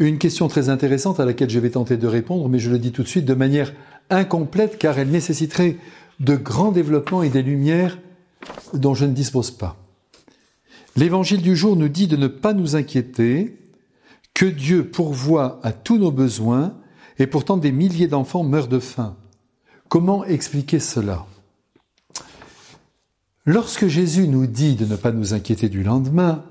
Une question très intéressante à laquelle je vais tenter de répondre, mais je le dis tout de suite de manière incomplète car elle nécessiterait de grands développements et des lumières dont je ne dispose pas. L'évangile du jour nous dit de ne pas nous inquiéter, que Dieu pourvoit à tous nos besoins et pourtant des milliers d'enfants meurent de faim. Comment expliquer cela? Lorsque Jésus nous dit de ne pas nous inquiéter du lendemain,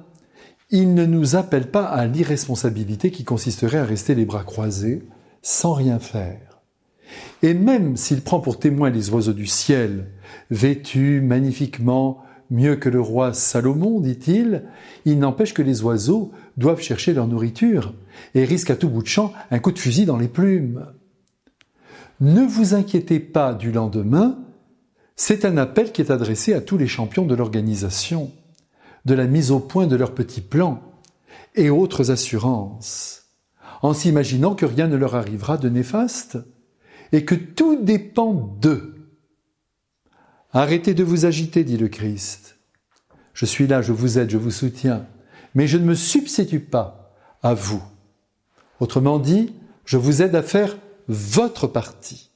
il ne nous appelle pas à l'irresponsabilité qui consisterait à rester les bras croisés sans rien faire. Et même s'il prend pour témoin les oiseaux du ciel, vêtus magnifiquement, mieux que le roi Salomon, dit-il, il n'empêche que les oiseaux doivent chercher leur nourriture et risquent à tout bout de champ un coup de fusil dans les plumes. Ne vous inquiétez pas du lendemain, c'est un appel qui est adressé à tous les champions de l'organisation de la mise au point de leurs petits plans et autres assurances, en s'imaginant que rien ne leur arrivera de néfaste et que tout dépend d'eux. Arrêtez de vous agiter, dit le Christ. Je suis là, je vous aide, je vous soutiens, mais je ne me substitue pas à vous. Autrement dit, je vous aide à faire votre partie.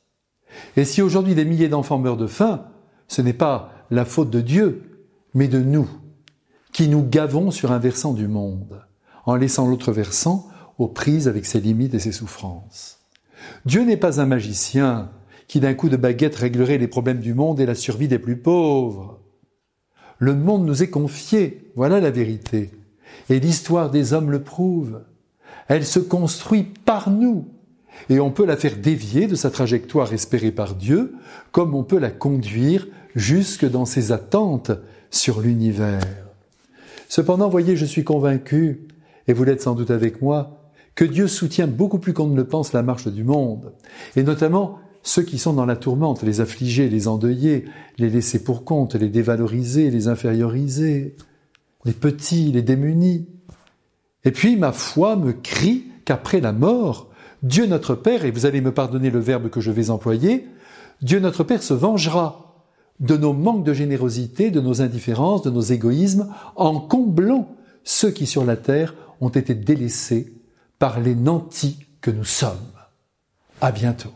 Et si aujourd'hui des milliers d'enfants meurent de faim, ce n'est pas la faute de Dieu, mais de nous qui nous gavons sur un versant du monde, en laissant l'autre versant aux prises avec ses limites et ses souffrances. Dieu n'est pas un magicien qui d'un coup de baguette réglerait les problèmes du monde et la survie des plus pauvres. Le monde nous est confié, voilà la vérité. Et l'histoire des hommes le prouve. Elle se construit par nous. Et on peut la faire dévier de sa trajectoire espérée par Dieu, comme on peut la conduire jusque dans ses attentes sur l'univers. Cependant, voyez, je suis convaincu, et vous l'êtes sans doute avec moi, que Dieu soutient beaucoup plus qu'on ne le pense la marche du monde, et notamment ceux qui sont dans la tourmente, les affligés, les endeuillés, les laissés pour compte, les dévalorisés, les infériorisés, les petits, les démunis. Et puis ma foi me crie qu'après la mort, Dieu notre Père, et vous allez me pardonner le verbe que je vais employer, Dieu notre Père se vengera de nos manques de générosité, de nos indifférences, de nos égoïsmes, en comblant ceux qui sur la terre ont été délaissés par les nantis que nous sommes. À bientôt.